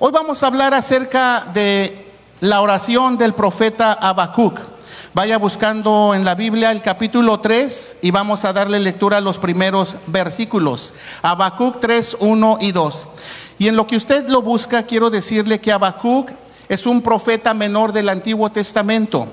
Hoy vamos a hablar acerca de la oración del profeta Habacuc. Vaya buscando en la Biblia el capítulo 3 y vamos a darle lectura a los primeros versículos. Habacuc 3, 1 y 2. Y en lo que usted lo busca, quiero decirle que Habacuc es un profeta menor del Antiguo Testamento.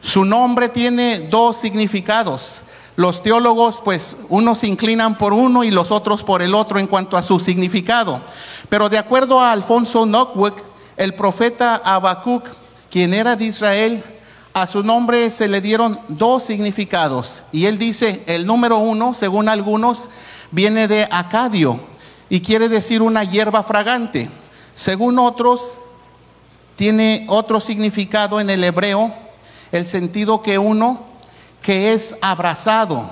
Su nombre tiene dos significados. Los teólogos, pues, unos se inclinan por uno y los otros por el otro en cuanto a su significado. Pero de acuerdo a Alfonso Knockwick, el profeta Habacuc, quien era de Israel, a su nombre se le dieron dos significados. Y él dice, el número uno, según algunos, viene de Acadio y quiere decir una hierba fragante. Según otros, tiene otro significado en el hebreo, el sentido que uno que es abrazado.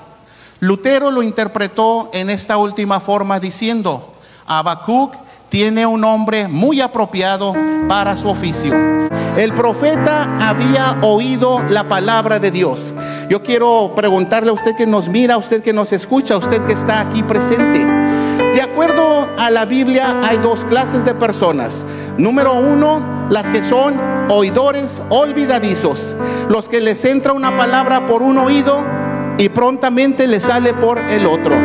Lutero lo interpretó en esta última forma diciendo, Habacuc tiene un nombre muy apropiado para su oficio. El profeta había oído la palabra de Dios. Yo quiero preguntarle a usted que nos mira, a usted que nos escucha, a usted que está aquí presente. De acuerdo a la Biblia hay dos clases de personas. Número uno, las que son oidores olvidadizos, los que les entra una palabra por un oído y prontamente le sale por el otro.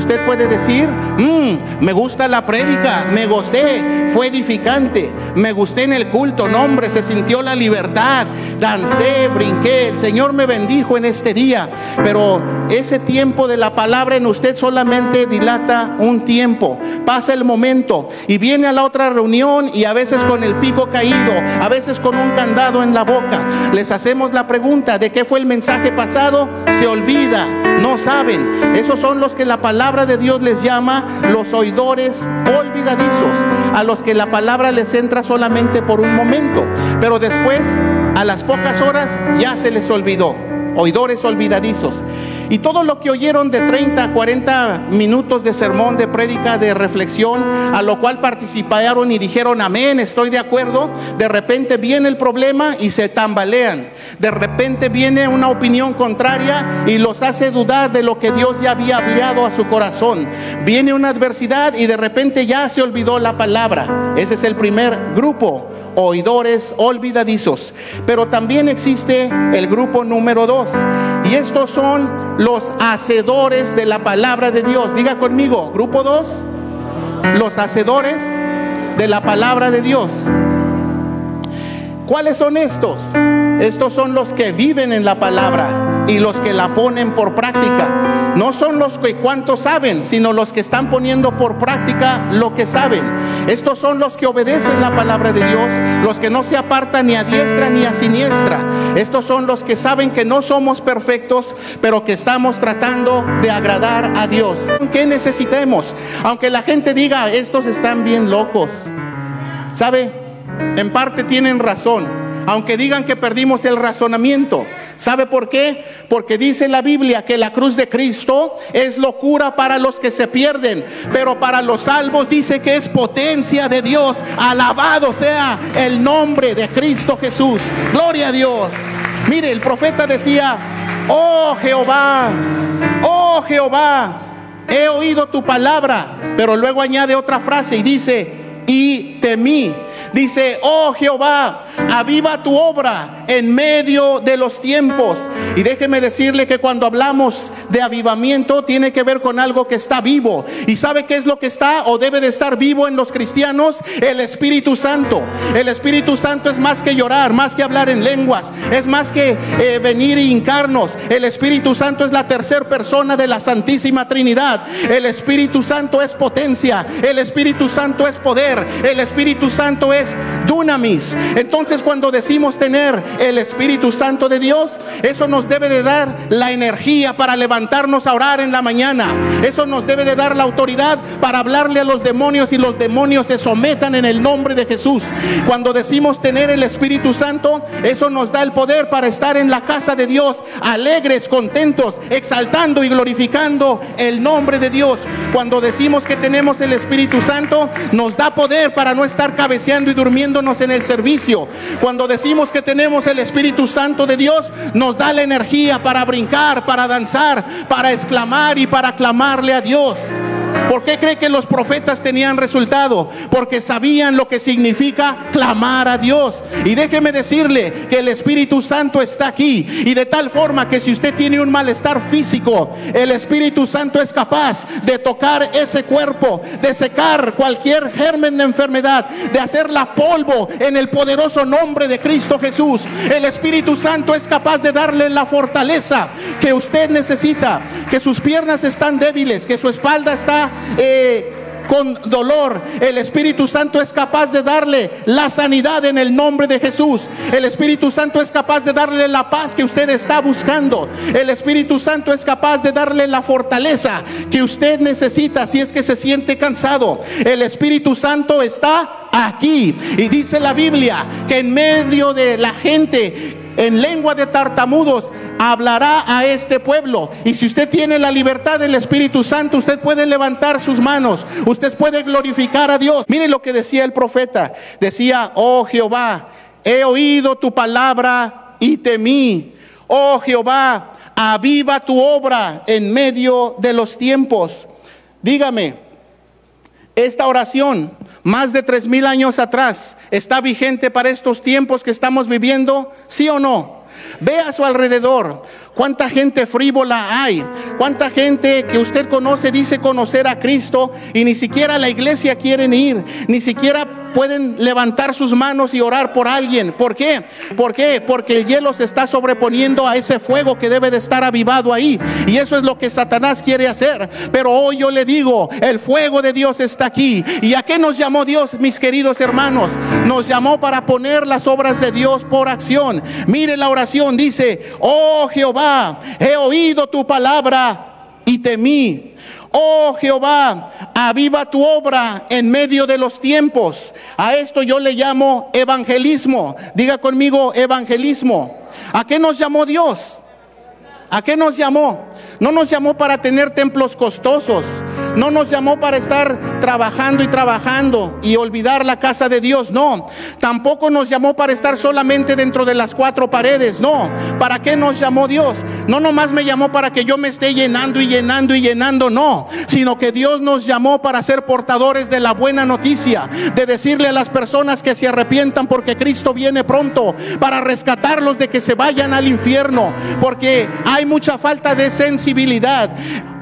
Usted puede decir, mm, me gusta la prédica, me gocé, fue edificante, me gusté en el culto, no hombre, se sintió la libertad, dancé, brinqué, el Señor me bendijo en este día, pero ese tiempo de la palabra en usted solamente dilata un tiempo, pasa el momento y viene a la otra reunión y a veces con el pico caído, a veces con un candado en la boca. Les hacemos la pregunta de qué fue el mensaje pasado, se olvida, no saben. Esos son los que la palabra de Dios les llama los oidores olvidadizos, a los que la palabra les entra solamente por un momento, pero después, a las pocas horas, ya se les olvidó. Oidores olvidadizos. Y todo lo que oyeron de 30 a 40 minutos de sermón, de prédica, de reflexión, a lo cual participaron y dijeron amén, estoy de acuerdo, de repente viene el problema y se tambalean. De repente viene una opinión contraria y los hace dudar de lo que Dios ya había hablado a su corazón. Viene una adversidad y de repente ya se olvidó la palabra. Ese es el primer grupo oidores olvidadizos. Pero también existe el grupo número dos. Y estos son los hacedores de la palabra de Dios. Diga conmigo, grupo dos, los hacedores de la palabra de Dios. ¿Cuáles son estos? Estos son los que viven en la palabra y los que la ponen por práctica. No son los que cuántos saben, sino los que están poniendo por práctica lo que saben. Estos son los que obedecen la palabra de Dios, los que no se apartan ni a diestra ni a siniestra. Estos son los que saben que no somos perfectos, pero que estamos tratando de agradar a Dios. ¿Qué necesitemos? Aunque la gente diga, estos están bien locos. ¿Sabe? En parte tienen razón aunque digan que perdimos el razonamiento. ¿Sabe por qué? Porque dice la Biblia que la cruz de Cristo es locura para los que se pierden, pero para los salvos dice que es potencia de Dios. Alabado sea el nombre de Cristo Jesús. Gloria a Dios. Mire, el profeta decía, oh Jehová, oh Jehová, he oído tu palabra, pero luego añade otra frase y dice, y temí Dice, oh Jehová, aviva tu obra en medio de los tiempos. Y déjeme decirle que cuando hablamos de avivamiento tiene que ver con algo que está vivo. ¿Y sabe qué es lo que está o debe de estar vivo en los cristianos? El Espíritu Santo. El Espíritu Santo es más que llorar, más que hablar en lenguas, es más que eh, venir y hincarnos. El Espíritu Santo es la tercera persona de la Santísima Trinidad. El Espíritu Santo es potencia. El Espíritu Santo es poder. El Espíritu Santo es dunamis. Entonces cuando decimos tener el Espíritu Santo de Dios, eso nos debe de dar la energía para levantarnos a orar en la mañana. Eso nos debe de dar la autoridad para hablarle a los demonios y los demonios se sometan en el nombre de Jesús. Cuando decimos tener el Espíritu Santo, eso nos da el poder para estar en la casa de Dios, alegres, contentos, exaltando y glorificando el nombre de Dios. Cuando decimos que tenemos el Espíritu Santo, nos da poder para no estar cabeceando y durmiéndonos en el servicio. Cuando decimos que tenemos el Espíritu Santo de Dios, nos da la energía para brincar, para danzar, para exclamar y para clamarle a Dios. ¿Por qué cree que los profetas tenían resultado? Porque sabían lo que significa clamar a Dios. Y déjeme decirle que el Espíritu Santo está aquí. Y de tal forma que si usted tiene un malestar físico, el Espíritu Santo es capaz de tocar ese cuerpo, de secar cualquier germen de enfermedad, de hacerla polvo en el poderoso nombre de Cristo Jesús. El Espíritu Santo es capaz de darle la fortaleza que usted necesita, que sus piernas están débiles, que su espalda está... Eh, con dolor. El Espíritu Santo es capaz de darle la sanidad en el nombre de Jesús. El Espíritu Santo es capaz de darle la paz que usted está buscando. El Espíritu Santo es capaz de darle la fortaleza que usted necesita si es que se siente cansado. El Espíritu Santo está aquí. Y dice la Biblia que en medio de la gente en lengua de tartamudos hablará a este pueblo. Y si usted tiene la libertad del Espíritu Santo, usted puede levantar sus manos, usted puede glorificar a Dios. Mire lo que decía el profeta. Decía, oh Jehová, he oído tu palabra y temí. Oh Jehová, aviva tu obra en medio de los tiempos. Dígame, esta oración, más de tres mil años atrás, está vigente para estos tiempos que estamos viviendo, sí o no. Ve a su alrededor. Cuánta gente frívola hay, cuánta gente que usted conoce dice conocer a Cristo y ni siquiera a la iglesia quieren ir, ni siquiera pueden levantar sus manos y orar por alguien. ¿Por qué? ¿Por qué? Porque el hielo se está sobreponiendo a ese fuego que debe de estar avivado ahí. Y eso es lo que Satanás quiere hacer. Pero hoy yo le digo, el fuego de Dios está aquí. ¿Y a qué nos llamó Dios, mis queridos hermanos? Nos llamó para poner las obras de Dios por acción. Mire la oración, dice, oh Jehová, he oído tu palabra y temí. Oh Jehová, aviva tu obra en medio de los tiempos. A esto yo le llamo evangelismo. Diga conmigo evangelismo. ¿A qué nos llamó Dios? ¿A qué nos llamó? No nos llamó para tener templos costosos. No nos llamó para estar trabajando y trabajando y olvidar la casa de Dios. No. Tampoco nos llamó para estar solamente dentro de las cuatro paredes. No. ¿Para qué nos llamó Dios? No nomás me llamó para que yo me esté llenando y llenando y llenando. No. Sino que Dios nos llamó para ser portadores de la buena noticia. De decirle a las personas que se arrepientan porque Cristo viene pronto. Para rescatarlos de que se vayan al infierno. Porque hay mucha falta de sensibilidad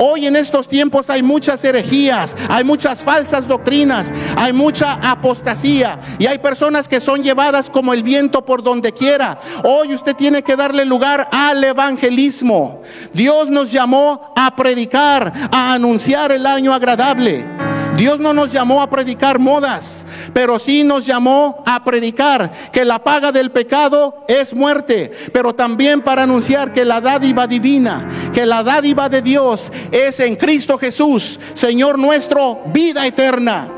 Hoy en estos tiempos hay muchas herejías, hay muchas falsas doctrinas, hay mucha apostasía y hay personas que son llevadas como el viento por donde quiera. Hoy usted tiene que darle lugar al evangelismo. Dios nos llamó a predicar, a anunciar el año agradable. Dios no nos llamó a predicar modas, pero sí nos llamó a predicar que la paga del pecado es muerte, pero también para anunciar que la dádiva divina, que la dádiva de Dios es en Cristo Jesús, Señor nuestro, vida eterna.